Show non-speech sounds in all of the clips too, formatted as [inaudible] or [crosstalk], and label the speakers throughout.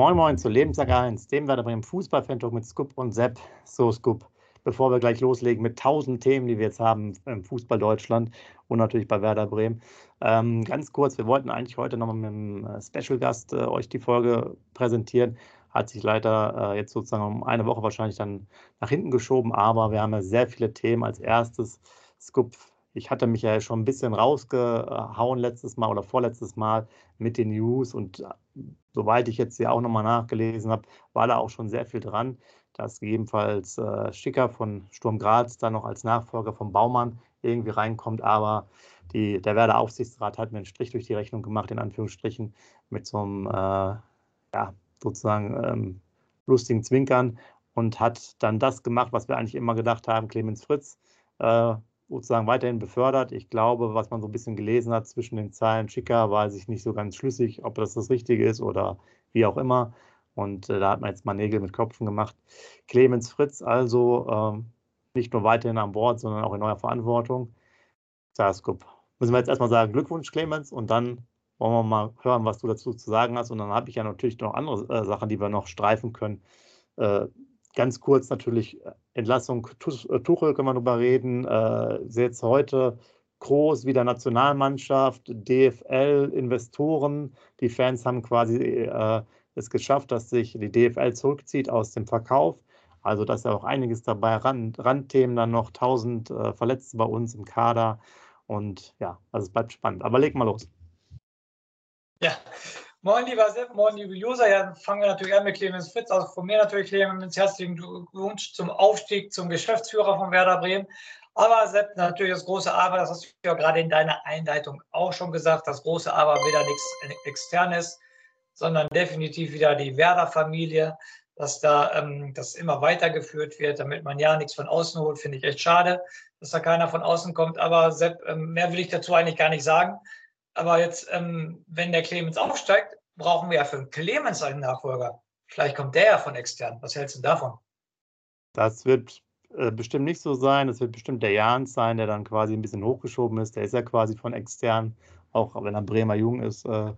Speaker 1: Moin Moin zu Lebensjahr 1, dem Werder Bremen Fußball-Fan-Talk mit Scoop und Sepp. So, Scoop, bevor wir gleich loslegen mit tausend Themen, die wir jetzt haben im Fußball Deutschland und natürlich bei Werder Bremen. Ähm, ganz kurz, wir wollten eigentlich heute nochmal mit einem äh, Special-Gast äh, euch die Folge präsentieren. Hat sich leider äh, jetzt sozusagen um eine Woche wahrscheinlich dann nach hinten geschoben, aber wir haben ja sehr viele Themen. Als erstes, Scoop, ich hatte mich ja schon ein bisschen rausgehauen letztes Mal oder vorletztes Mal mit den News und soweit ich jetzt hier auch nochmal nachgelesen habe, war da auch schon sehr viel dran, dass gegebenenfalls äh, Schicker von Sturm Graz dann noch als Nachfolger vom Baumann irgendwie reinkommt, aber die, der Werder Aufsichtsrat hat mir einen Strich durch die Rechnung gemacht, in Anführungsstrichen, mit so einem, äh, ja, sozusagen ähm, lustigen Zwinkern und hat dann das gemacht, was wir eigentlich immer gedacht haben, Clemens Fritz äh, sozusagen weiterhin befördert. Ich glaube, was man so ein bisschen gelesen hat zwischen den Zeilen Schicker, war sich nicht so ganz schlüssig, ob das das Richtige ist oder wie auch immer. Und äh, da hat man jetzt mal Nägel mit Köpfen gemacht. Clemens Fritz also äh, nicht nur weiterhin an Bord, sondern auch in neuer Verantwortung. Zaskop. Müssen wir jetzt erstmal sagen, Glückwunsch, Clemens, und dann wollen wir mal hören, was du dazu zu sagen hast. Und dann habe ich ja natürlich noch andere äh, Sachen, die wir noch streifen können. Äh, ganz kurz natürlich äh, Entlassung äh, Tuchel können wir darüber reden. Äh, jetzt heute groß wieder Nationalmannschaft, DFL, Investoren. Die Fans haben quasi äh, es geschafft, dass sich die DFL zurückzieht aus dem Verkauf. Also da ist ja auch einiges dabei. Rand, Randthemen dann noch, 1000 äh, Verletzte bei uns im Kader. Und ja, also es bleibt spannend. Aber leg mal los.
Speaker 2: Ja, Moin, lieber Sepp, moin, liebe User. Ja, fangen wir natürlich an mit Clemens Fritz. Also von mir natürlich, Clemens, herzlichen Glückwunsch zum Aufstieg zum Geschäftsführer von Werder Bremen. Aber Sepp, natürlich das große Aber, das hast du ja gerade in deiner Einleitung auch schon gesagt, das große Aber wieder nichts Externes, sondern definitiv wieder die Werder-Familie, dass da ähm, das immer weitergeführt wird, damit man ja nichts von außen holt, finde ich echt schade, dass da keiner von außen kommt. Aber Sepp, ähm, mehr will ich dazu eigentlich gar nicht sagen. Aber jetzt, ähm, wenn der Clemens aufsteigt, brauchen wir ja für einen Clemens einen Nachfolger. Vielleicht kommt der ja von extern. Was hältst du davon?
Speaker 1: Das wird äh, bestimmt nicht so sein. Das wird bestimmt der Jans sein, der dann quasi ein bisschen hochgeschoben ist. Der ist ja quasi von extern, auch wenn er Bremer Jung ist, äh,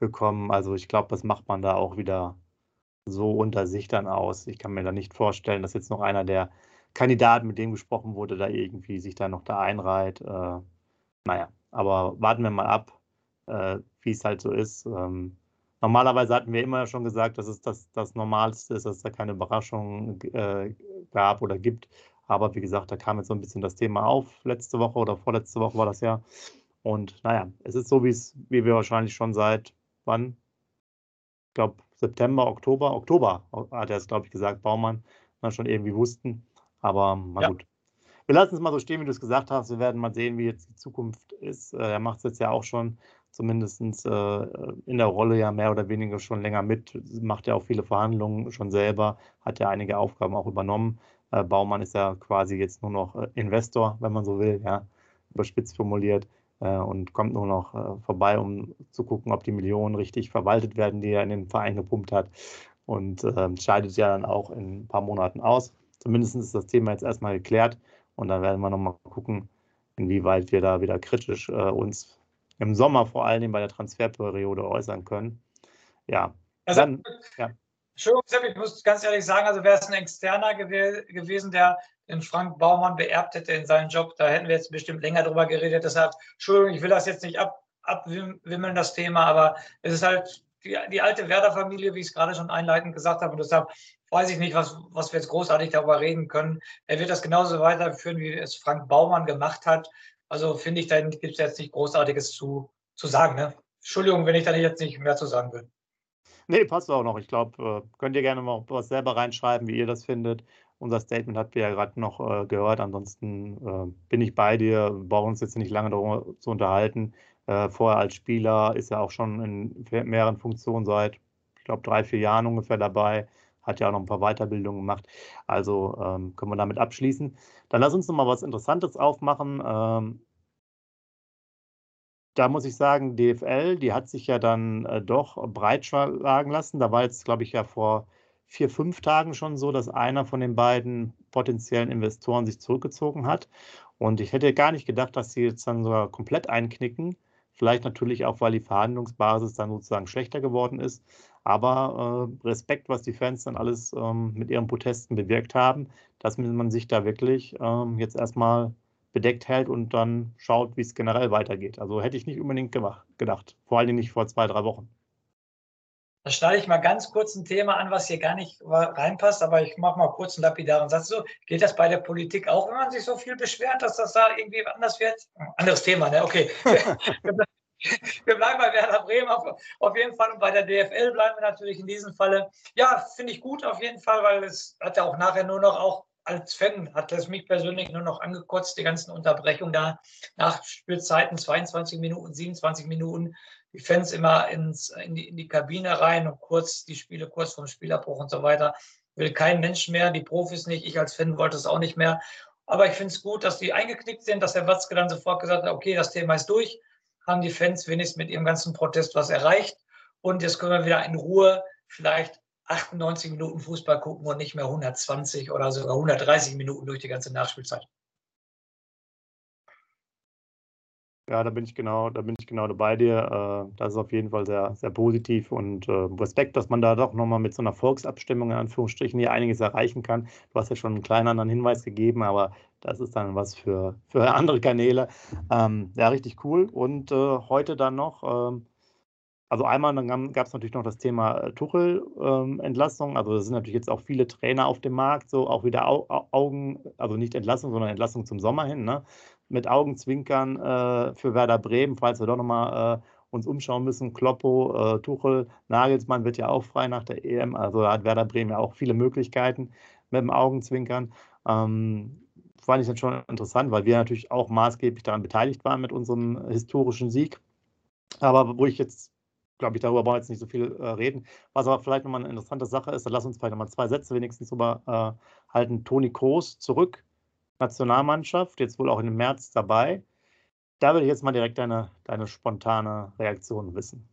Speaker 1: gekommen. Also ich glaube, das macht man da auch wieder so unter sich dann aus. Ich kann mir da nicht vorstellen, dass jetzt noch einer der Kandidaten, mit dem gesprochen wurde, da irgendwie sich da noch da einreiht. Äh, naja, aber warten wir mal ab, äh, wie es halt so ist. Ähm, normalerweise hatten wir immer schon gesagt, dass es das, das Normalste ist, dass es da keine Überraschungen äh, gab oder gibt. Aber wie gesagt, da kam jetzt so ein bisschen das Thema auf. Letzte Woche oder vorletzte Woche war das ja. Und naja, es ist so, wie es, wie wir wahrscheinlich schon seit wann? Ich glaube, September, Oktober, Oktober hat er es, glaube ich, gesagt, Baumann, schon irgendwie wussten. Aber mal ja. gut. Wir lassen es mal so stehen, wie du es gesagt hast. Wir werden mal sehen, wie jetzt die Zukunft ist. Äh, er macht es jetzt ja auch schon zumindest äh, in der Rolle ja mehr oder weniger schon länger mit, macht ja auch viele Verhandlungen schon selber, hat ja einige Aufgaben auch übernommen. Äh, Baumann ist ja quasi jetzt nur noch Investor, wenn man so will, ja, überspitzt formuliert und kommt nur noch vorbei, um zu gucken, ob die Millionen richtig verwaltet werden, die er in den Verein gepumpt hat und äh, scheidet ja dann auch in ein paar Monaten aus. Zumindest ist das Thema jetzt erstmal geklärt. Und dann werden wir nochmal gucken, inwieweit wir da wieder kritisch äh, uns im Sommer vor allen Dingen bei der Transferperiode äußern können. Ja,
Speaker 2: also, dann, ja. Entschuldigung, ich muss ganz ehrlich sagen, also wäre es ein Externer gew gewesen, der den Frank Baumann beerbt hätte in seinen Job, da hätten wir jetzt bestimmt länger drüber geredet. Deshalb, Entschuldigung, ich will das jetzt nicht ab, abwimmeln, das Thema, aber es ist halt die, die alte Werder-Familie, wie ich es gerade schon einleitend gesagt habe. Und deshalb weiß ich nicht, was, was wir jetzt großartig darüber reden können. Er wird das genauso weiterführen, wie es Frank Baumann gemacht hat. Also finde ich, da gibt es jetzt nicht Großartiges zu, zu sagen. Ne? Entschuldigung, wenn ich da jetzt nicht mehr zu sagen will.
Speaker 1: Nee, passt auch noch. Ich glaube, äh, könnt ihr gerne mal was selber reinschreiben, wie ihr das findet. Unser Statement habt ihr ja gerade noch äh, gehört. Ansonsten äh, bin ich bei dir. Brauchen uns jetzt nicht lange darüber zu unterhalten. Äh, vorher als Spieler ist er auch schon in mehreren Funktionen seit, ich glaube, drei, vier Jahren ungefähr dabei hat ja auch noch ein paar Weiterbildungen gemacht. Also ähm, können wir damit abschließen. Dann lass uns noch mal was Interessantes aufmachen. Ähm, da muss ich sagen, DFL, die hat sich ja dann äh, doch breitschlagen lassen. Da war jetzt, glaube ich, ja vor vier, fünf Tagen schon so, dass einer von den beiden potenziellen Investoren sich zurückgezogen hat. Und ich hätte gar nicht gedacht, dass sie jetzt dann sogar komplett einknicken Vielleicht natürlich auch, weil die Verhandlungsbasis dann sozusagen schlechter geworden ist. Aber äh, Respekt, was die Fans dann alles ähm, mit ihren Protesten bewirkt haben, dass man sich da wirklich ähm, jetzt erstmal bedeckt hält und dann schaut, wie es generell weitergeht. Also hätte ich nicht unbedingt gemacht, gedacht. Vor allem nicht vor zwei, drei Wochen.
Speaker 2: Da schneide ich mal ganz kurz ein Thema an, was hier gar nicht reinpasst, aber ich mache mal kurz einen lapidaren Satz. So, geht das bei der Politik auch, wenn man sich so viel beschwert, dass das da irgendwie anders wird? Anderes Thema, ne? Okay. [laughs] [laughs] wir bleiben bei Werder Bremen auf, auf, jeden Fall und bei der DFL bleiben wir natürlich in diesem Falle. Ja, finde ich gut auf jeden Fall, weil es hat ja auch nachher nur noch auch als Fan hat das mich persönlich nur noch angekotzt, die ganzen Unterbrechungen da nach Spielzeiten, 22 Minuten, 27 Minuten die Fans immer ins, in, die, in die Kabine rein und kurz die Spiele kurz vorm Spielabbruch und so weiter. Will kein Mensch mehr, die Profis nicht. Ich als Fan wollte es auch nicht mehr. Aber ich finde es gut, dass die eingeknickt sind, dass der Watzke dann sofort gesagt hat, okay, das Thema ist durch, haben die Fans wenigstens mit ihrem ganzen Protest was erreicht. Und jetzt können wir wieder in Ruhe vielleicht 98 Minuten Fußball gucken und nicht mehr 120 oder sogar 130 Minuten durch die ganze Nachspielzeit.
Speaker 1: Ja, da bin ich genau, da bin ich genau bei dir. Äh, das ist auf jeden Fall sehr, sehr positiv und äh, Respekt, dass man da doch nochmal mit so einer Volksabstimmung in Anführungsstrichen hier einiges erreichen kann. Du hast ja schon einen kleinen anderen Hinweis gegeben, aber das ist dann was für, für andere Kanäle. Ähm, ja, richtig cool. Und äh, heute dann noch, ähm, also einmal, dann gab es natürlich noch das Thema Tuchel-Entlassung. Ähm, also da sind natürlich jetzt auch viele Trainer auf dem Markt, so auch wieder Au Augen, also nicht Entlassung, sondern Entlassung zum Sommer hin. Ne? Mit Augenzwinkern äh, für Werder Bremen, falls wir doch nochmal äh, uns umschauen müssen. Kloppo, äh, Tuchel, Nagelsmann wird ja auch frei nach der EM. Also da hat Werder Bremen ja auch viele Möglichkeiten mit dem Augenzwinkern. Ähm, fand ich dann schon interessant, weil wir natürlich auch maßgeblich daran beteiligt waren mit unserem historischen Sieg. Aber wo ich jetzt, glaube ich, darüber brauche jetzt nicht so viel äh, reden. Was aber vielleicht nochmal eine interessante Sache ist, dann lass uns vielleicht nochmal zwei Sätze wenigstens drüber äh, halten. Toni Kroos zurück Nationalmannschaft, jetzt wohl auch im März dabei. Da würde ich jetzt mal direkt deine, deine spontane Reaktion wissen.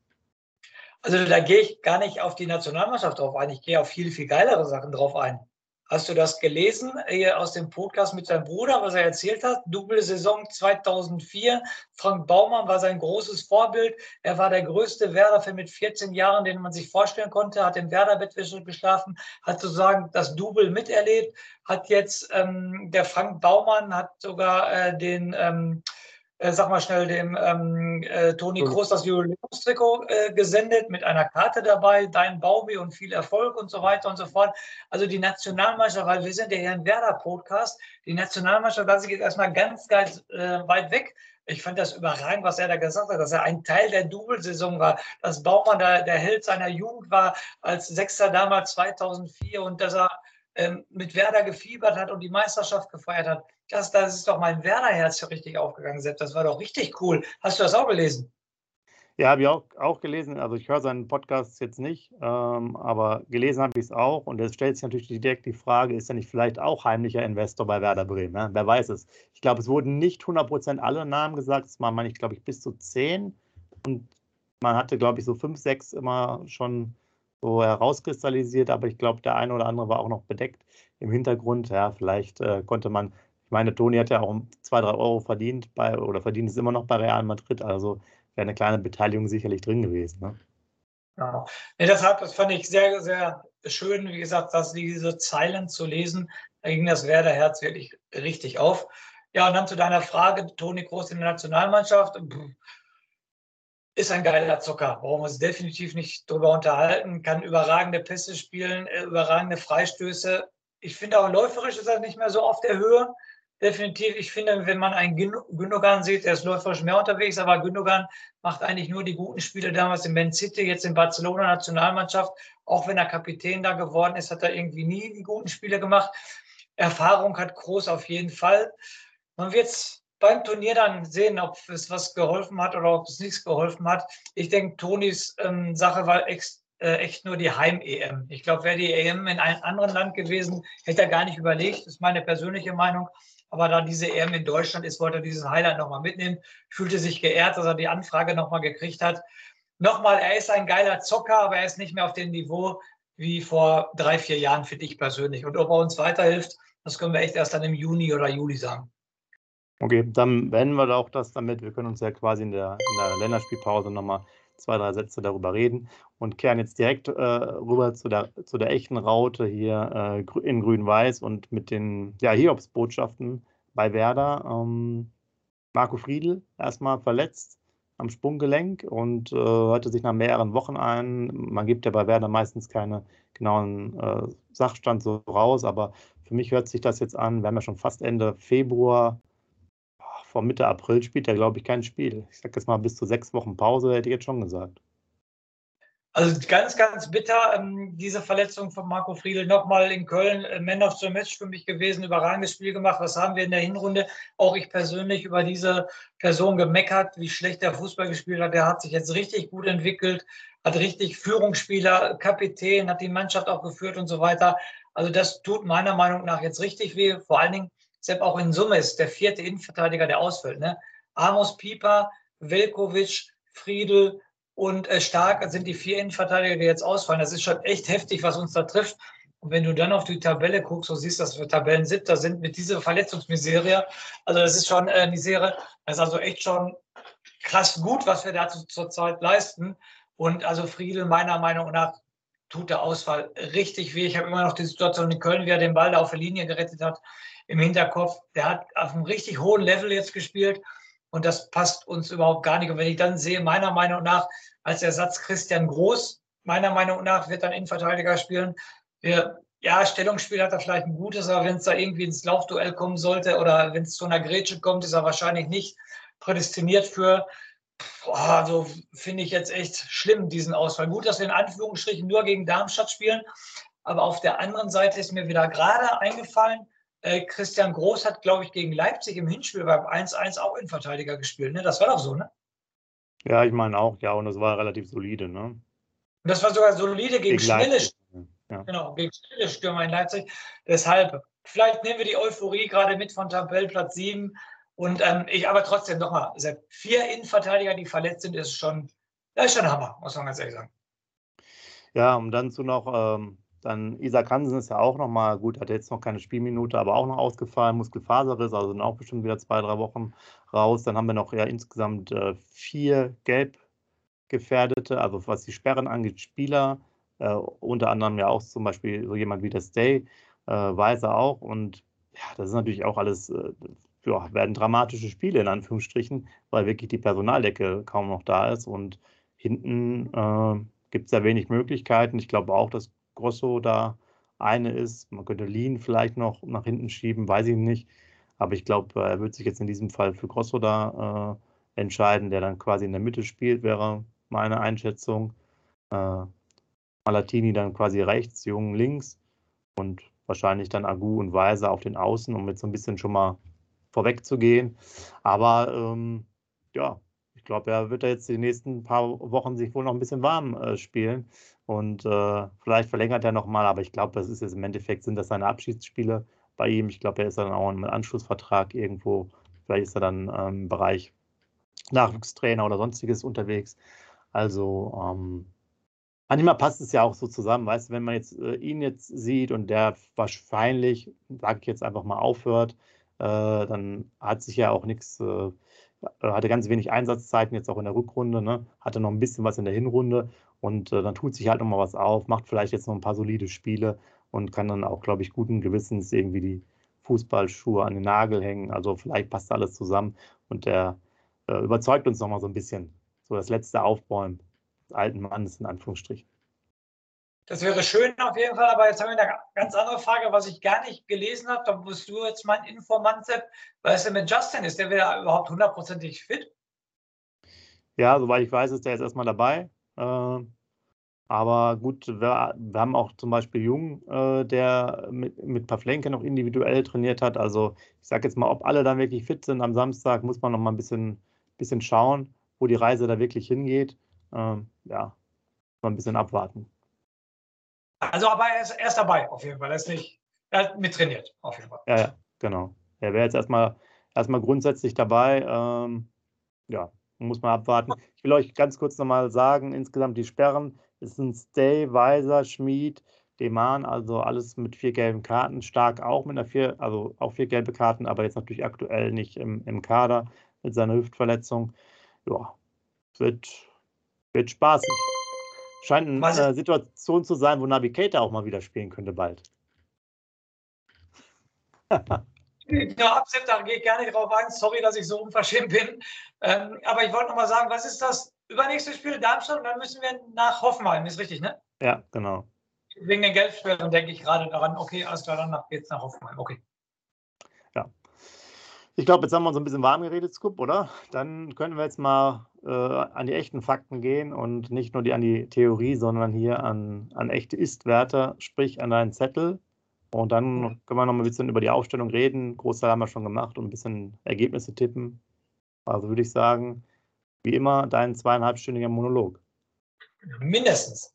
Speaker 2: Also da gehe ich gar nicht auf die Nationalmannschaft drauf ein, ich gehe auf viel, viel geilere Sachen drauf ein. Hast du das gelesen aus dem Podcast mit seinem Bruder, was er erzählt hat? Double-Saison 2004. Frank Baumann war sein großes Vorbild. Er war der größte Werder-Fan mit 14 Jahren, den man sich vorstellen konnte, hat im Werder-Bett geschlafen, hat sozusagen das Double miterlebt, hat jetzt ähm, der Frank Baumann hat sogar äh, den ähm, äh, sag mal schnell, dem ähm, äh, Toni Kroos das Jubiläumstrikot äh, gesendet mit einer Karte dabei, dein Baubi und viel Erfolg und so weiter und so fort. Also die Nationalmannschaft, weil wir sind ja hier ein Werder-Podcast, die Nationalmannschaft ich jetzt erstmal ganz, ganz äh, weit weg. Ich fand das überragend, was er da gesagt hat, dass er ein Teil der Double-Saison war, dass Baumann da der Held seiner Jugend war, als Sechster damals 2004 und dass er ähm, mit Werder gefiebert hat und die Meisterschaft gefeiert hat. Das, das ist doch mein Werder-Herz richtig aufgegangen, Sepp. Das war doch richtig cool. Hast du das auch gelesen?
Speaker 1: Ja, habe ich auch, auch gelesen. Also ich höre seinen Podcast jetzt nicht, ähm, aber gelesen habe ich es auch. Und jetzt stellt sich natürlich direkt die Frage, ist er nicht vielleicht auch heimlicher Investor bei Werder Bremen? Ne? Wer weiß es. Ich glaube, es wurden nicht 100% alle Namen gesagt. Es waren, meine ich, glaube ich, bis zu 10. Und man hatte, glaube ich, so 5, 6 immer schon so herauskristallisiert, aber ich glaube, der eine oder andere war auch noch bedeckt im Hintergrund. Ja, vielleicht äh, konnte man, ich meine, Toni hat ja auch zwei, drei Euro verdient bei oder verdient es immer noch bei Real Madrid, also wäre eine kleine Beteiligung sicherlich drin gewesen. Ne?
Speaker 2: Ja. Nee, deshalb, das fand ich sehr, sehr schön, wie gesagt, dass diese Zeilen zu lesen, da ging das Werderherz wirklich richtig auf. Ja, und dann zu deiner Frage, Toni Groß in der Nationalmannschaft. Pff, ist ein geiler Zocker, brauchen wir uns definitiv nicht drüber unterhalten, kann überragende Pässe spielen, äh, überragende Freistöße. Ich finde auch läuferisch ist er nicht mehr so auf der Höhe. Definitiv, ich finde, wenn man einen Gündogan sieht, der ist läuferisch mehr unterwegs, aber Gündogan macht eigentlich nur die guten Spiele damals in Man City, jetzt in Barcelona Nationalmannschaft. Auch wenn er Kapitän da geworden ist, hat er irgendwie nie die guten Spiele gemacht. Erfahrung hat Groß auf jeden Fall. Man wird es beim Turnier dann sehen, ob es was geholfen hat oder ob es nichts geholfen hat. Ich denke, Tonis ähm, Sache war ex, äh, echt nur die Heim-EM. Ich glaube, wäre die EM in einem anderen Land gewesen, hätte er gar nicht überlegt. Das ist meine persönliche Meinung. Aber da diese EM in Deutschland ist, wollte er dieses Highlight nochmal mitnehmen. Fühlte sich geehrt, dass er die Anfrage nochmal gekriegt hat. Nochmal, er ist ein geiler Zocker, aber er ist nicht mehr auf dem Niveau wie vor drei, vier Jahren für dich persönlich. Und ob er uns weiterhilft, das können wir echt erst dann im Juni oder Juli sagen.
Speaker 1: Okay, dann beenden wir auch das damit. Wir können uns ja quasi in der, in der Länderspielpause nochmal zwei, drei Sätze darüber reden und kehren jetzt direkt äh, rüber zu der, zu der echten Raute hier äh, in Grün-Weiß und mit den ja, Hiobs-Botschaften bei Werder. Ähm, Marco Friedl erstmal verletzt am Sprunggelenk und äh, hörte sich nach mehreren Wochen ein. Man gibt ja bei Werder meistens keine genauen äh, Sachstand so raus, aber für mich hört sich das jetzt an. Wir haben ja schon fast Ende Februar. Vor Mitte April spielt er, glaube ich, kein Spiel. Ich sage jetzt mal bis zu sechs Wochen Pause, hätte ich jetzt schon gesagt.
Speaker 2: Also ganz, ganz bitter, ähm, diese Verletzung von Marco Friedl nochmal in Köln, äh, Man of the Match für mich gewesen, überragendes Spiel gemacht. Was haben wir in der Hinrunde? Auch ich persönlich über diese Person gemeckert, wie schlecht der Fußball gespielt hat. Der hat sich jetzt richtig gut entwickelt, hat richtig Führungsspieler, Kapitän, hat die Mannschaft auch geführt und so weiter. Also das tut meiner Meinung nach jetzt richtig weh. Vor allen Dingen, Sepp auch in Summe ist der vierte Innenverteidiger, der ausfällt. Ne? Amos Pieper, Velkovic, Friedl, und äh, stark sind die vier Innenverteidiger, die jetzt ausfallen. Das ist schon echt heftig, was uns da trifft. Und wenn du dann auf die Tabelle guckst, so siehst, dass wir Tabellen siebter sind mit dieser Verletzungsmisere, also das ist schon äh, Misere, das ist also echt schon krass gut, was wir da zurzeit leisten. Und also Friedel, meiner Meinung nach, tut der Ausfall richtig weh. Ich habe immer noch die Situation in Köln, wie er den Ball da auf der Linie gerettet hat, im Hinterkopf. Der hat auf einem richtig hohen Level jetzt gespielt. Und das passt uns überhaupt gar nicht. Und wenn ich dann sehe, meiner Meinung nach, als Ersatz Christian Groß, meiner Meinung nach, wird dann Innenverteidiger spielen. Wir, ja, Stellungsspiel hat er vielleicht ein gutes, aber wenn es da irgendwie ins Laufduell kommen sollte oder wenn es zu einer Grätsche kommt, ist er wahrscheinlich nicht prädestiniert für. Boah, so finde ich jetzt echt schlimm, diesen Ausfall. Gut, dass wir in Anführungsstrichen nur gegen Darmstadt spielen, aber auf der anderen Seite ist mir wieder gerade eingefallen, äh, Christian Groß hat, glaube ich, gegen Leipzig im Hinspiel beim 1-1 auch in Verteidiger gespielt. Ne? Das war doch so, ne?
Speaker 1: Ja, ich meine auch, ja, und das war relativ solide, ne? Und
Speaker 2: das war sogar solide gegen, gegen schnelle ja. Genau, gegen schnelle Stürmer in Leipzig. Deshalb, vielleicht nehmen wir die Euphorie gerade mit von Tabellplatz 7. Und ähm, ich aber trotzdem nochmal, vier Innenverteidiger, die verletzt sind, ist schon, das ist schon Hammer, muss man ganz ehrlich sagen.
Speaker 1: Ja, um dann zu noch ähm, dann Isaac Hansen ist ja auch noch mal, gut, hat jetzt noch keine Spielminute, aber auch noch ausgefallen, Muskelfaserriss, also sind auch bestimmt wieder zwei, drei Wochen raus. Dann haben wir noch ja insgesamt äh, vier gelb gefährdete, also was die Sperren angeht, Spieler, äh, unter anderem ja auch zum Beispiel so jemand wie der Stay, äh, Weiser auch. Und ja, das ist natürlich auch alles, äh, ja, werden dramatische Spiele in Anführungsstrichen, weil wirklich die Personaldecke kaum noch da ist und hinten äh, gibt es ja wenig Möglichkeiten. Ich glaube auch, dass Grosso da eine ist. Man könnte Lean vielleicht noch nach hinten schieben, weiß ich nicht. Aber ich glaube, er wird sich jetzt in diesem Fall für Grosso da äh, entscheiden, der dann quasi in der Mitte spielt, wäre meine Einschätzung. Äh, Malatini dann quasi rechts, Jung links und wahrscheinlich dann Agu und Weiser auf den Außen, um jetzt so ein bisschen schon mal vorwegzugehen. Aber ähm, ja, ich glaube, er wird da jetzt die nächsten paar Wochen sich wohl noch ein bisschen warm äh, spielen. Und äh, vielleicht verlängert er nochmal, aber ich glaube, das ist jetzt im Endeffekt, sind das seine Abschiedsspiele bei ihm. Ich glaube, er ist dann auch im Anschlussvertrag irgendwo. Vielleicht ist er dann ähm, im Bereich Nachwuchstrainer oder sonstiges unterwegs. Also ähm, manchmal passt es ja auch so zusammen, weißt du, wenn man jetzt äh, ihn jetzt sieht und der wahrscheinlich, sage ich jetzt einfach mal, aufhört, dann hat sich ja auch nichts, äh, hatte ganz wenig Einsatzzeiten jetzt auch in der Rückrunde, ne? hatte noch ein bisschen was in der Hinrunde und äh, dann tut sich halt nochmal was auf, macht vielleicht jetzt noch ein paar solide Spiele und kann dann auch, glaube ich, guten Gewissens irgendwie die Fußballschuhe an den Nagel hängen. Also vielleicht passt alles zusammen und der äh, überzeugt uns nochmal so ein bisschen. So das letzte Aufbäumen des alten Mannes in Anführungsstrichen.
Speaker 2: Das wäre schön auf jeden Fall, aber jetzt haben wir eine ganz andere Frage, was ich gar nicht gelesen habe. Da bist du jetzt mein Informant, Sepp. Was ist denn mit Justin? Ist der wieder überhaupt hundertprozentig fit?
Speaker 1: Ja, soweit ich weiß, ist der jetzt erstmal dabei. Äh, aber gut, wir, haben auch zum Beispiel Jung, äh, der mit, mit Pavlenke noch individuell trainiert hat. Also ich sage jetzt mal, ob alle dann wirklich fit sind am Samstag, muss man noch mal ein bisschen, bisschen schauen, wo die Reise da wirklich hingeht. Ähm, ja, mal ein bisschen abwarten.
Speaker 2: Also aber er ist, er ist dabei auf jeden Fall. Er ist nicht, er hat mittrainiert auf jeden Fall.
Speaker 1: Ja, ja genau. Er wäre jetzt erstmal, erstmal grundsätzlich dabei. Ähm, ja, muss man abwarten. Ich will euch ganz kurz nochmal sagen, insgesamt die Sperren, es sind Stay, Weiser, Schmid, Deman, also alles mit vier gelben Karten, stark auch mit einer vier, also auch vier gelbe Karten, aber jetzt natürlich aktuell nicht im, im Kader mit seiner Hüftverletzung. Ja, wird, wird spaßig. Scheint eine Situation zu sein, wo Navigator auch mal wieder spielen könnte bald. [laughs]
Speaker 2: Ja, Absepp, da gehe ich gerne drauf ein. Sorry, dass ich so unverschämt bin. Ähm, aber ich wollte noch mal sagen, was ist das übernächste Spiel Darmstadt und dann müssen wir nach Hoffenheim, ist richtig, ne?
Speaker 1: Ja, genau.
Speaker 2: Wegen den Gelbsperren denke ich gerade daran, okay, alles klar, dann geht's nach Hoffenheim, okay.
Speaker 1: Ich glaube, jetzt haben wir uns ein bisschen warm geredet, Scoop, oder? Dann können wir jetzt mal äh, an die echten Fakten gehen und nicht nur die, an die Theorie, sondern hier an, an echte Ist-Werte, sprich an deinen Zettel. Und dann mhm. können wir noch mal ein bisschen über die Aufstellung reden. Großteil haben wir schon gemacht und ein bisschen Ergebnisse tippen. Also würde ich sagen, wie immer, dein zweieinhalbstündiger Monolog.
Speaker 2: Mindestens.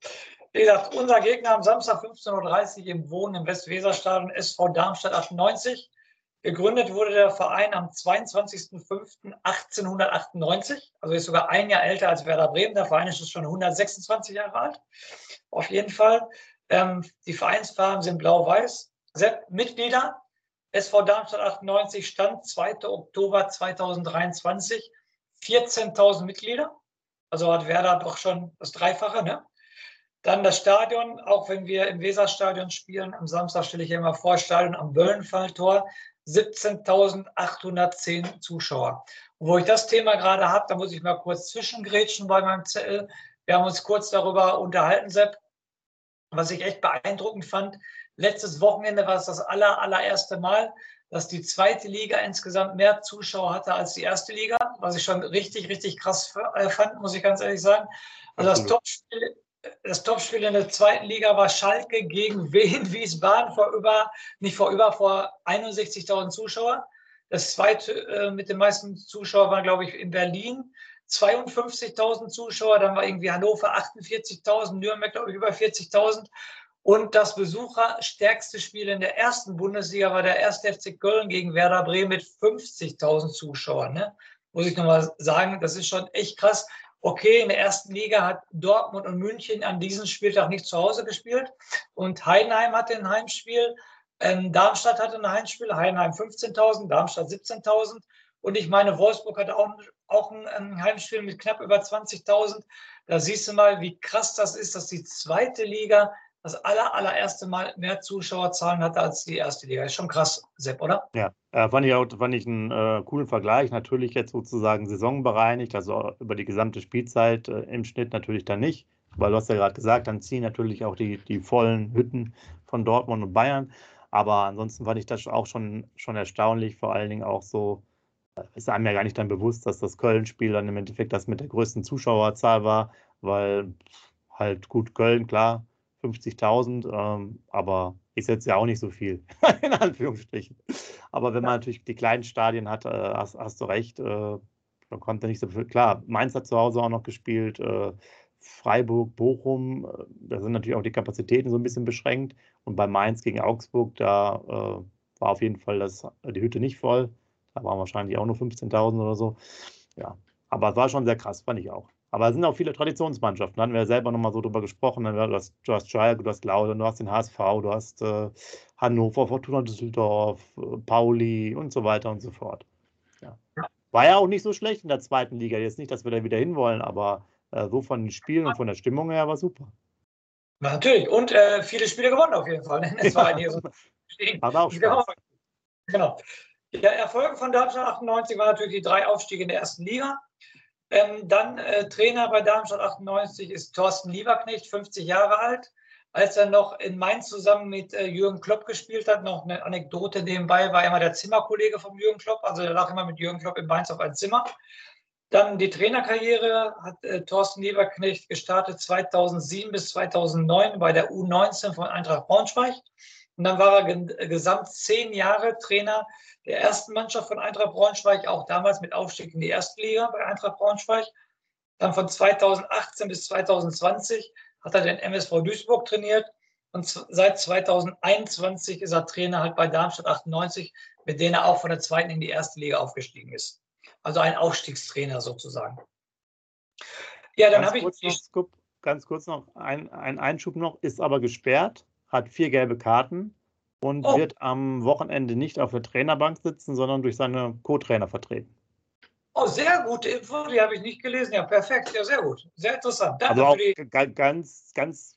Speaker 2: Wie gesagt, unser Gegner am Samstag 15.30 Uhr im Wohnen im Westweserstadion SV Darmstadt 98. Gegründet wurde der Verein am 22.05.1898, also ist sogar ein Jahr älter als Werder Bremen. Der Verein ist schon 126 Jahre alt. Auf jeden Fall. Ähm, die Vereinsfarben sind blau-weiß. Mitglieder SV Darmstadt 98 Stand 2. Oktober 2023 14.000 Mitglieder. Also hat Werder doch schon das Dreifache. Ne? Dann das Stadion, auch wenn wir im Weserstadion spielen, am Samstag stelle ich immer vor, Stadion am Böllenfalltor, 17.810 Zuschauer. Und wo ich das Thema gerade habe, da muss ich mal kurz zwischengrätschen bei meinem Zettel. Wir haben uns kurz darüber unterhalten, Sepp, was ich echt beeindruckend fand. Letztes Wochenende war es das aller, allererste Mal, dass die zweite Liga insgesamt mehr Zuschauer hatte als die erste Liga, was ich schon richtig, richtig krass äh, fand, muss ich ganz ehrlich sagen. Also das Topspiel das Topspiel in der zweiten Liga war Schalke gegen Wien [laughs] Wiesbaden vor über, nicht vor über, vor 61.000 Zuschauer. Das zweite äh, mit den meisten Zuschauern war, glaube ich, in Berlin. 52.000 Zuschauer, dann war irgendwie Hannover 48.000, Nürnberg, glaube ich, über 40.000. Und das besucherstärkste Spiel in der ersten Bundesliga war der 1. FC Köln gegen Werder Bremen mit 50.000 Zuschauern. Ne? Muss ich nochmal sagen, das ist schon echt krass. Okay, in der ersten Liga hat Dortmund und München an diesem Spieltag nicht zu Hause gespielt und Heidenheim hatte ein Heimspiel. Ähm, Darmstadt hatte ein Heimspiel, Heidenheim 15.000, Darmstadt 17.000 und ich meine, Wolfsburg hatte auch, auch ein, ein Heimspiel mit knapp über 20.000. Da siehst du mal, wie krass das ist, dass die zweite Liga das aller, allererste Mal mehr Zuschauerzahlen hatte als die erste Liga. Ist schon krass, Sepp, oder?
Speaker 1: Ja, äh, fand ich auch fand ich einen äh, coolen Vergleich. Natürlich jetzt sozusagen saisonbereinigt, also über die gesamte Spielzeit äh, im Schnitt natürlich dann nicht. Weil du hast ja gerade gesagt, dann ziehen natürlich auch die, die vollen Hütten von Dortmund und Bayern. Aber ansonsten fand ich das auch schon, schon erstaunlich, vor allen Dingen auch so, äh, ist einem ja gar nicht dann bewusst, dass das Köln-Spiel dann im Endeffekt das mit der größten Zuschauerzahl war, weil halt gut Köln, klar, 50.000, ähm, aber ist jetzt ja auch nicht so viel, [laughs] in Anführungsstrichen. Aber wenn man natürlich die kleinen Stadien hat, äh, hast, hast, du recht, äh, man konnte nicht so viel. Klar, Mainz hat zu Hause auch noch gespielt, äh, Freiburg, Bochum, äh, da sind natürlich auch die Kapazitäten so ein bisschen beschränkt. Und bei Mainz gegen Augsburg, da äh, war auf jeden Fall das, die Hütte nicht voll. Da waren wahrscheinlich auch nur 15.000 oder so. Ja, aber es war schon sehr krass, fand ich auch. Aber es sind auch viele Traditionsmannschaften. Da hatten wir ja selber nochmal so drüber gesprochen. Du hast, du hast Schalke, du hast Laudern, du hast den HSV, du hast äh, Hannover, Fortuna Düsseldorf, äh, Pauli und so weiter und so fort. Ja. War ja auch nicht so schlecht in der zweiten Liga. Jetzt nicht, dass wir da wieder hinwollen, aber äh, so von den Spielen und von der Stimmung her war super.
Speaker 2: Na, natürlich. Und äh, viele Spiele gewonnen auf jeden Fall. [laughs] Es war ja. so
Speaker 1: aber auch Spaß.
Speaker 2: Genau. Der Erfolg von Darmstadt 98 war natürlich die drei Aufstiege in der ersten Liga. Ähm, dann äh, Trainer bei Darmstadt 98 ist Thorsten Lieberknecht, 50 Jahre alt. Als er noch in Mainz zusammen mit äh, Jürgen Klopp gespielt hat, noch eine Anekdote nebenbei, war er immer der Zimmerkollege von Jürgen Klopp. Also er lag immer mit Jürgen Klopp in Mainz auf ein Zimmer. Dann die Trainerkarriere hat äh, Thorsten Lieberknecht gestartet 2007 bis 2009 bei der U19 von Eintracht Braunschweig. Und dann war er gesamt zehn Jahre Trainer der ersten Mannschaft von Eintracht Braunschweig, auch damals mit Aufstieg in die erste Liga bei Eintracht Braunschweig. Dann von 2018 bis 2020 hat er den MSV Duisburg trainiert und seit 2021 ist er Trainer halt bei Darmstadt 98, mit denen er auch von der zweiten in die erste Liga aufgestiegen ist. Also ein Aufstiegstrainer sozusagen.
Speaker 1: Ja, dann habe ich. Noch, ganz kurz noch ein, ein Einschub noch, ist aber gesperrt. hat vier gelbe Karten und oh. wird am Wochenende nicht auf der Trainerbank sitzen, sondern durch seine Co-Trainer vertreten.
Speaker 2: Oh, sehr gute Info, die habe ich nicht gelesen. Ja, perfekt, ja, sehr gut. Sehr interessant.
Speaker 1: Danke also auch ganz, ganz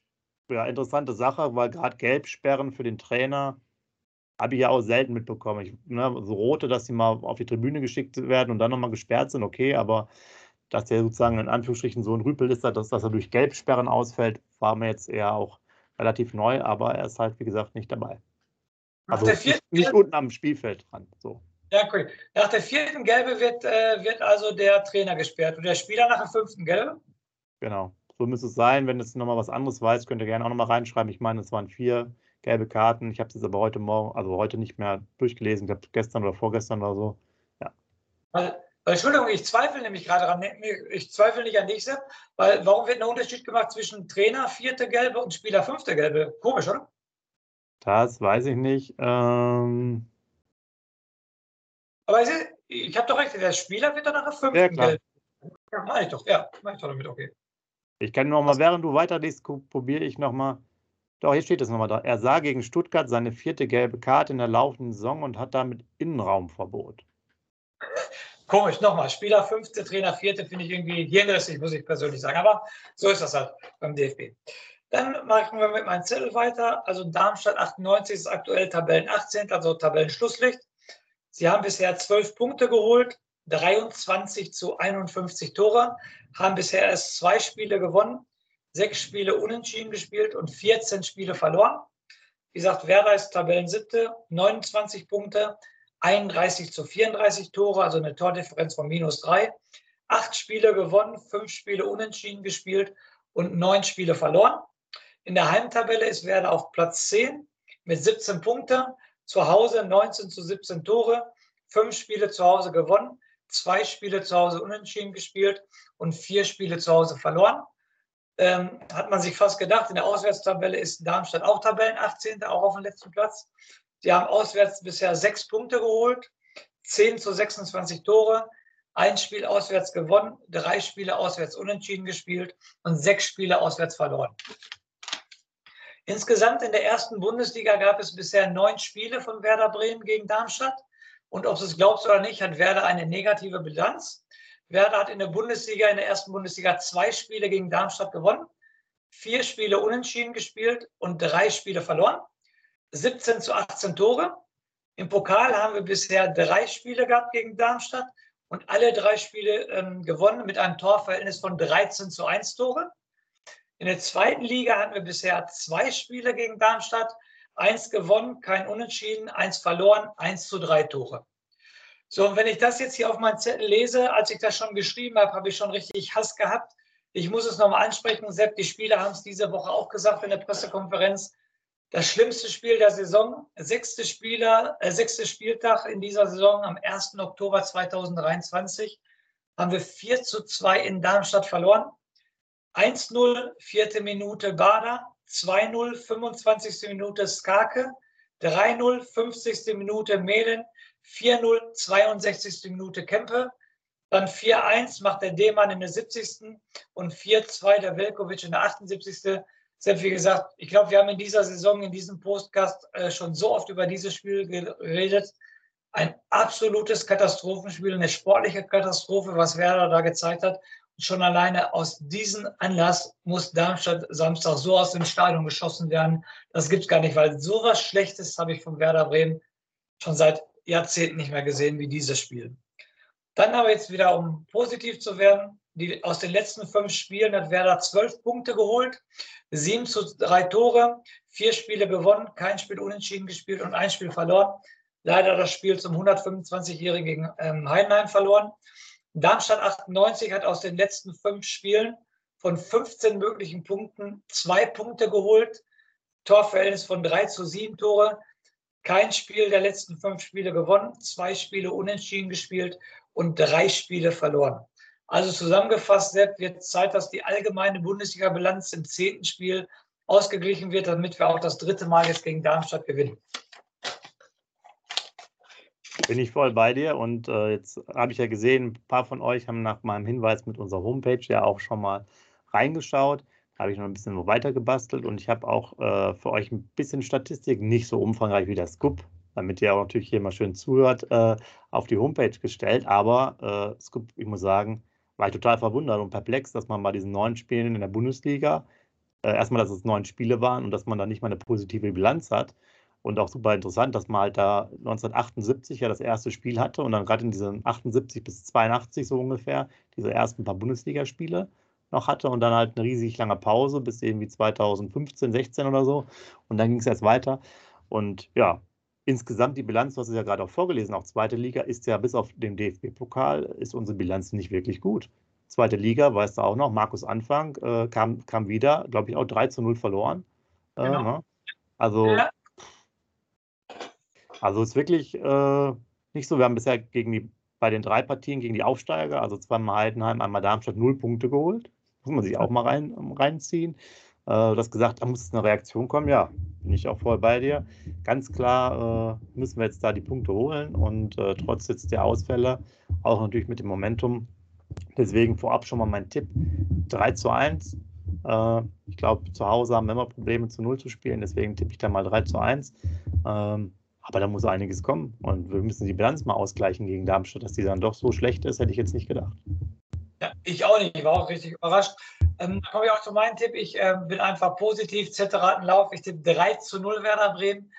Speaker 1: ja, interessante Sache, weil gerade Gelbsperren für den Trainer habe ich ja auch selten mitbekommen. Ich, ne, so rote, dass sie mal auf die Tribüne geschickt werden und dann nochmal gesperrt sind, okay, aber dass der sozusagen in Anführungsstrichen so ein Rüpel ist, dass, dass er durch Gelbsperren ausfällt, war mir jetzt eher auch relativ neu, aber er ist halt, wie gesagt, nicht dabei. Also nicht, nicht unten am Spielfeld dran. So.
Speaker 2: Ja, cool. Nach der vierten Gelbe wird, äh, wird also der Trainer gesperrt und der Spieler nach der fünften Gelbe?
Speaker 1: Genau, so müsste es sein. Wenn es nochmal was anderes weiß, könnt ihr gerne auch nochmal reinschreiben. Ich meine, es waren vier gelbe Karten. Ich habe es jetzt aber heute Morgen, also heute nicht mehr durchgelesen. Ich glaube gestern oder vorgestern oder so. Ja.
Speaker 2: Weil, Entschuldigung, ich zweifle nämlich gerade daran. Ich zweifle nicht an dich, Sepp, weil warum wird ein Unterschied gemacht zwischen Trainer vierte Gelbe und Spieler fünfte Gelbe? Komisch, oder?
Speaker 1: Das weiß ich nicht. Ähm
Speaker 2: aber ich, ich habe doch recht, der Spieler wird dann nach der fünften ja, Gelbe. Ja, meine ich doch, ja, meine ich doch damit, okay.
Speaker 1: Ich kann noch mal, während du weiterliest, probiere ich noch mal doch, hier steht es nochmal da. Er sah gegen Stuttgart seine vierte gelbe Karte in der laufenden Saison und hat damit Innenraumverbot.
Speaker 2: Komisch, nochmal. Spieler fünfte, Trainer vierte finde ich irgendwie hirnrissig, muss ich persönlich sagen. Aber so ist das halt beim DFB. Dann machen wir mit meinem Zettel weiter. Also Darmstadt 98 ist aktuell Tabellen 18, also Tabellenschlusslicht. Sie haben bisher zwölf Punkte geholt, 23 zu 51 Tore, haben bisher erst zwei Spiele gewonnen sechs Spiele unentschieden gespielt und 14 Spiele verloren. Wie gesagt, Werder ist Tabellensiebte, 29 Punkte, 31 zu 34 Tore, also eine Tordifferenz von minus drei. Acht Spiele gewonnen, fünf Spiele unentschieden gespielt und neun Spiele verloren. In der Heimtabelle ist Werder auf Platz 10 mit 17 Punkten. Zu Hause 19 zu 17 Tore, fünf Spiele zu Hause gewonnen, zwei Spiele zu Hause unentschieden gespielt und vier Spiele zu Hause verloren ähm, hat man sich fast gedacht. In der Auswärtstabelle ist Darmstadt auch Tabellen 18., auch auf dem letzten Platz. Die haben auswärts bisher sechs Punkte geholt, 10 zu 26 Tore, ein Spiel auswärts gewonnen, drei Spiele auswärts unentschieden gespielt und sechs Spiele auswärts verloren. Insgesamt in der ersten Bundesliga gab es bisher neun Spiele von Werder Bremen gegen Darmstadt. Und ob du es glaubst oder nicht, hat Werder eine negative Bilanz. Werder hat in der Bundesliga, in der ersten Bundesliga zwei Spiele gegen Darmstadt gewonnen, vier Spiele unentschieden gespielt und drei Spiele verloren. 17 zu 18 Tore. Im Pokal haben wir bisher drei Spiele gehabt gegen Darmstadt und alle drei Spiele ähm, gewonnen mit einem Torverhältnis von 13 zu 1 Tore. In der zweiten Liga hatten wir bisher zwei Spiele gegen Darmstadt, eins gewonnen, kein Unentschieden, eins verloren, eins zu drei Tore. So, und wenn ich das jetzt hier auf meinen Zettel lese, als ich das schon geschrieben habe, habe ich schon richtig Hass gehabt. Ich muss es nochmal ansprechen. Sepp, die Spieler haben es diese Woche auch gesagt in der Pressekonferenz. Das schlimmste Spiel der Saison, sechste, Spieler, äh, sechste Spieltag in dieser Saison am 1. Oktober 2023, haben wir 4 zu 2 in Darmstadt verloren. 1-0, vierte Minute Bader, 2-0, 25. Minute Skake, 3-0, 50. Minute Mehlen, 4-0, 62. Minute Kempe. Dann 4-1 macht der D-Mann in der 70. und 4-2 der Velkovic in der 78. Selbst wie gesagt, ich glaube, wir haben in dieser Saison, in diesem Postcast äh, schon so oft über dieses Spiel geredet. Ein absolutes Katastrophenspiel, eine sportliche Katastrophe, was Werder da gezeigt hat. Schon alleine aus diesem Anlass muss Darmstadt Samstag so aus dem Stadion geschossen werden. Das gibt es gar nicht, weil sowas Schlechtes habe ich von Werder Bremen schon seit Jahrzehnten nicht mehr gesehen wie dieses Spiel. Dann aber jetzt wieder, um positiv zu werden, die, aus den letzten fünf Spielen hat Werder zwölf Punkte geholt, sieben zu drei Tore, vier Spiele gewonnen, kein Spiel unentschieden gespielt und ein Spiel verloren. Leider das Spiel zum 125-Jährigen gegen ähm, Heidenheim verloren. Darmstadt 98 hat aus den letzten fünf Spielen von 15 möglichen Punkten zwei Punkte geholt. Torverhältnis von drei zu sieben Tore kein Spiel der letzten fünf Spiele gewonnen, zwei Spiele unentschieden gespielt und drei Spiele verloren. Also zusammengefasst, Sepp, wird Zeit, dass die allgemeine Bundesliga-Bilanz im zehnten Spiel ausgeglichen wird, damit wir auch das dritte Mal jetzt gegen Darmstadt gewinnen.
Speaker 1: Bin ich voll bei dir und äh, jetzt habe ich ja gesehen, ein paar von euch haben nach meinem Hinweis mit unserer Homepage ja auch schon mal reingeschaut. Da habe ich noch ein bisschen weiter gebastelt und ich habe auch äh, für euch ein bisschen Statistik, nicht so umfangreich wie der Scoop, damit ihr auch natürlich hier mal schön zuhört, äh, auf die Homepage gestellt. Aber äh, Scoop, ich muss sagen, war ich total verwundert und perplex, dass man bei diesen neun Spielen in der Bundesliga, äh, erstmal, dass es neun Spiele waren und dass man da nicht mal eine positive Bilanz hat. Und auch super interessant, dass man halt da 1978 ja das erste Spiel hatte und dann gerade in diesen 78 bis 82 so ungefähr diese ersten paar Bundesligaspiele noch hatte und dann halt eine riesig lange Pause bis irgendwie 2015, 16 oder so. Und dann ging es erst weiter. Und ja, insgesamt die Bilanz, was ist ja gerade auch vorgelesen, auch zweite Liga ist ja bis auf den DFB-Pokal, ist unsere Bilanz nicht wirklich gut. Zweite Liga, weißt du auch noch, Markus Anfang äh, kam, kam wieder, glaube ich, auch 3 zu 0 verloren. Äh, genau. ne? Also ja. Also es ist wirklich äh, nicht so. Wir haben bisher gegen die, bei den drei Partien gegen die Aufsteiger, also zweimal Heidenheim, einmal Darmstadt, null Punkte geholt. Muss man sich auch mal rein, reinziehen. Äh, du hast gesagt, da muss eine Reaktion kommen. Ja, bin ich auch voll bei dir. Ganz klar äh, müssen wir jetzt da die Punkte holen und äh, trotz jetzt der Ausfälle, auch natürlich mit dem Momentum. Deswegen vorab schon mal mein Tipp: 3 zu 1. Äh, ich glaube, zu Hause haben wir immer Probleme zu 0 zu spielen, deswegen tippe ich da mal 3 zu 1. Ähm, aber da muss einiges kommen. Und wir müssen die Bilanz mal ausgleichen gegen Darmstadt. Dass die dann doch so schlecht ist, hätte ich jetzt nicht gedacht.
Speaker 2: Ja, ich auch nicht. Ich war auch richtig überrascht. Ähm, komme ich auch zu meinem Tipp. Ich äh, bin einfach positiv. Zentralen Lauf. Ich tippe 3 zu 0 Werder Bremen.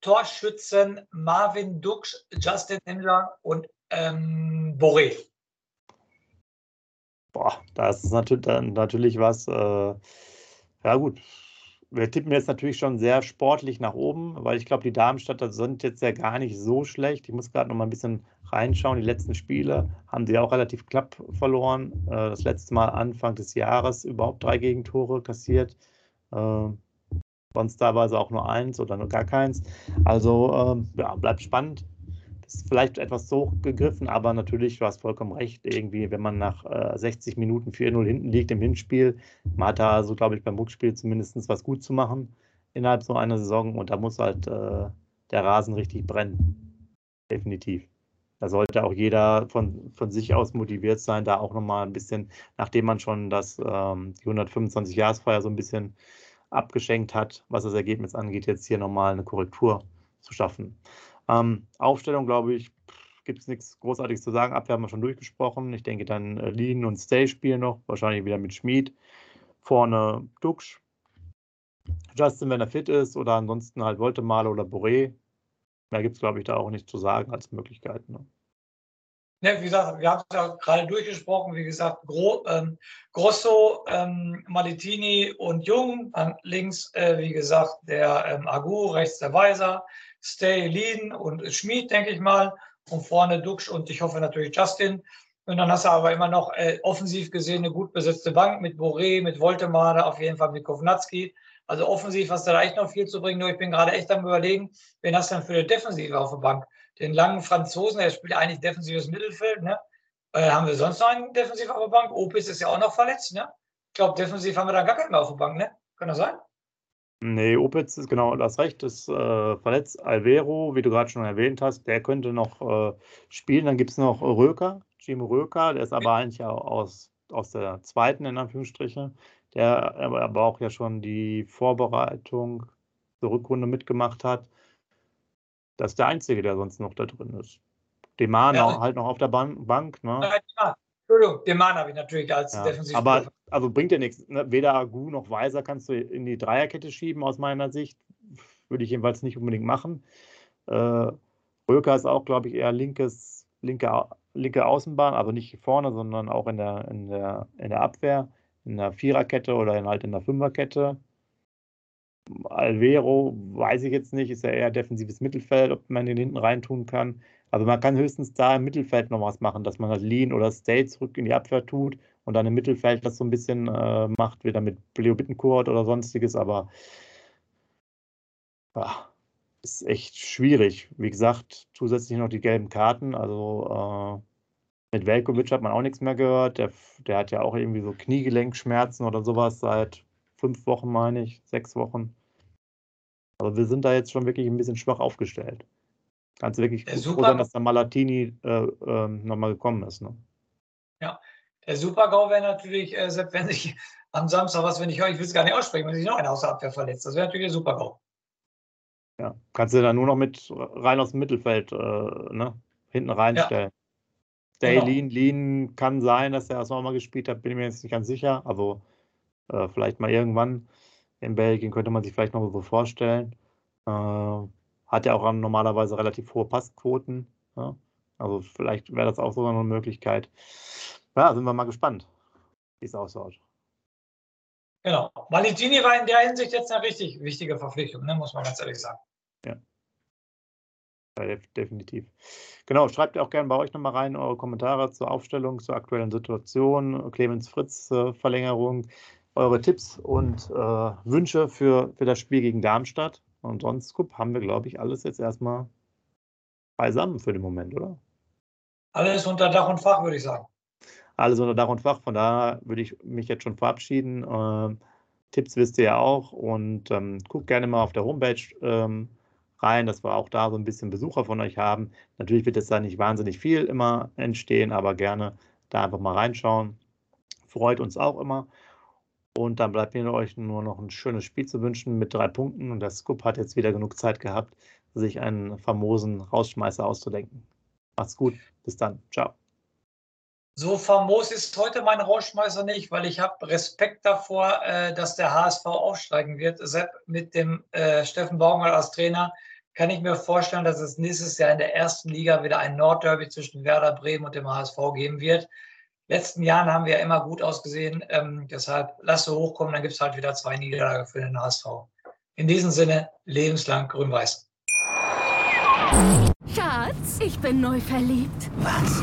Speaker 2: Torschützen Marvin Duksch, Justin Hindler und ähm, Boré.
Speaker 1: Boah, das ist natürlich, natürlich was. Äh, ja, gut wir tippen jetzt natürlich schon sehr sportlich nach oben, weil ich glaube, die Darmstadter sind jetzt ja gar nicht so schlecht. Ich muss gerade noch mal ein bisschen reinschauen. Die letzten Spiele haben sie auch relativ knapp verloren. Äh, das letzte Mal Anfang des Jahres überhaupt drei Gegentore kassiert. Äh, sonst teilweise auch nur eins oder nur gar keins. Also ähm, ja, bleibt spannend ist vielleicht etwas so gegriffen, aber natürlich, du hast vollkommen recht, irgendwie, wenn man nach äh, 60 Minuten 4-0 hinten liegt im Hinspiel, man hat da also, glaube ich, beim Rückspiel zumindest was gut zu machen innerhalb so einer Saison und da muss halt äh, der Rasen richtig brennen. Definitiv. Da sollte auch jeder von, von sich aus motiviert sein, da auch nochmal ein bisschen, nachdem man schon das, ähm, die 125-Jahresfeier so ein bisschen abgeschenkt hat, was das Ergebnis angeht, jetzt hier nochmal eine Korrektur zu schaffen. Ähm, Aufstellung, glaube ich, gibt es nichts Großartiges zu sagen. Abwehr haben wir schon durchgesprochen. Ich denke dann äh, Lean und Stay spielen noch, wahrscheinlich wieder mit Schmid. Vorne Duxch. Justin, wenn er fit ist, oder ansonsten halt Woltemale oder Boré. Mehr gibt es, glaube ich, da auch nicht zu sagen als Möglichkeit. Ne?
Speaker 2: Ja, wie gesagt, wir haben es ja gerade durchgesprochen. Wie gesagt, Gro, ähm, Grosso, ähm, Malitini und Jung. Links, äh, wie gesagt, der ähm, Agu, rechts der Weiser. Stay, Lean und Schmid, denke ich mal. Und vorne Dux und ich hoffe natürlich Justin. Und dann hast du aber immer noch äh, offensiv gesehen eine gut besetzte Bank mit Boré, mit Voltemade, auf jeden Fall mit Kovnatski. Also offensiv hast du da echt noch viel zu bringen. Nur ich bin gerade echt am überlegen, wen hast du denn für eine Defensive auf der Bank? Den langen Franzosen, der spielt eigentlich defensives Mittelfeld. Ne? Äh, haben wir sonst noch einen Defensiv auf der Bank? Opis ist ja auch noch verletzt. Ne? Ich glaube, defensiv haben wir da gar keinen mehr auf der Bank. Ne? Kann das sein?
Speaker 1: Nee, Opitz ist genau das Recht, ist äh, verletzt. Alvero, wie du gerade schon erwähnt hast, der könnte noch äh, spielen. Dann gibt es noch Röker, Jim Röker, der ist aber eigentlich auch aus, aus der zweiten, in Anführungsstrichen. Der aber auch ja schon die Vorbereitung zur Rückrunde mitgemacht hat. Das ist der Einzige, der sonst noch da drin ist. Deman ja. halt noch auf der Bank. Ne?
Speaker 2: Ja, Entschuldigung, den Mann habe ich natürlich als ja, defensiv.
Speaker 1: Aber also bringt ja nichts. Ne? Weder Agu noch Weiser kannst du in die Dreierkette schieben, aus meiner Sicht. Würde ich jedenfalls nicht unbedingt machen. Äh, Röker ist auch, glaube ich, eher linkes, linke, linke Außenbahn, aber nicht vorne, sondern auch in der, in der, in der Abwehr, in der Viererkette oder in, halt in der Fünferkette. Alvero weiß ich jetzt nicht, ist ja eher defensives Mittelfeld, ob man den hinten reintun kann. Also man kann höchstens da im Mittelfeld noch was machen, dass man halt Lean oder Stay zurück in die Abwehr tut und dann im Mittelfeld das so ein bisschen äh, macht, wieder mit Leo Bittencourt oder sonstiges, aber ja, ist echt schwierig. Wie gesagt, zusätzlich noch die gelben Karten, also äh, mit Velkovic hat man auch nichts mehr gehört. Der, der hat ja auch irgendwie so Kniegelenkschmerzen oder sowas seit fünf Wochen, meine ich, sechs Wochen. Aber wir sind da jetzt schon wirklich ein bisschen schwach aufgestellt. Kannst du wirklich ja, froh sein, dass der Malatini äh, äh, nochmal gekommen ist. Ne?
Speaker 2: Ja, Der Super-GAU wäre natürlich, äh, selbst wenn sich am Samstag, was wenn ich höre, ich will es gar nicht aussprechen, wenn sich noch einer aus der Abwehr verletzt. Das wäre natürlich der Super-GAU.
Speaker 1: Ja, kannst du da nur noch mit rein aus dem Mittelfeld äh, ne? hinten reinstellen. Ja. Day genau. Lean, Lean kann sein, dass er das nochmal gespielt hat, bin ich mir jetzt nicht ganz sicher. Also äh, vielleicht mal irgendwann in Belgien könnte man sich vielleicht noch so vorstellen. Äh, hat ja auch normalerweise relativ hohe Passquoten. Ja? Also vielleicht wäre das auch sogar noch eine Möglichkeit. Ja, sind wir mal gespannt, wie es ausschaut.
Speaker 2: Genau. Maligini war in der Hinsicht jetzt eine richtig wichtige Verpflichtung, ne? muss man ganz ehrlich sagen.
Speaker 1: Ja. ja definitiv. Genau, schreibt auch gerne bei euch nochmal rein eure Kommentare zur Aufstellung, zur aktuellen Situation, Clemens Fritz äh, Verlängerung, eure Tipps und äh, Wünsche für, für das Spiel gegen Darmstadt. Und sonst guck, haben wir, glaube ich, alles jetzt erstmal beisammen für den Moment, oder?
Speaker 2: Alles unter Dach und Fach, würde ich sagen.
Speaker 1: Alles unter Dach und Fach. Von daher würde ich mich jetzt schon verabschieden. Ähm, Tipps wisst ihr ja auch. Und ähm, guckt gerne mal auf der Homepage ähm, rein, dass wir auch da so ein bisschen Besucher von euch haben. Natürlich wird jetzt da nicht wahnsinnig viel immer entstehen, aber gerne da einfach mal reinschauen. Freut uns auch immer. Und dann bleibt mir euch nur noch ein schönes Spiel zu wünschen mit drei Punkten. Und der Scoop hat jetzt wieder genug Zeit gehabt, sich einen famosen Rausschmeißer auszudenken. Macht's gut. Bis dann. Ciao.
Speaker 2: So famos ist heute mein Rausschmeißer nicht, weil ich habe Respekt davor, äh, dass der HSV aufsteigen wird. Sepp, mit dem äh, Steffen Baumgart als Trainer kann ich mir vorstellen, dass es nächstes Jahr in der ersten Liga wieder ein Nordderby zwischen Werder Bremen und dem HSV geben wird letzten Jahren haben wir ja immer gut ausgesehen. Ähm, deshalb lass so hochkommen, dann gibt es halt wieder zwei Niederlagen für den HSV. In diesem Sinne, lebenslang grün-weiß.
Speaker 3: Schatz, ich bin neu verliebt.
Speaker 4: Was?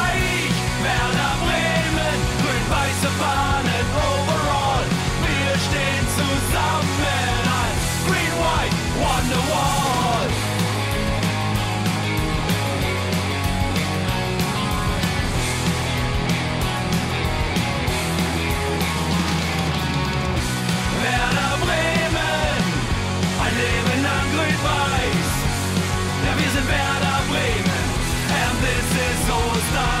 Speaker 5: Is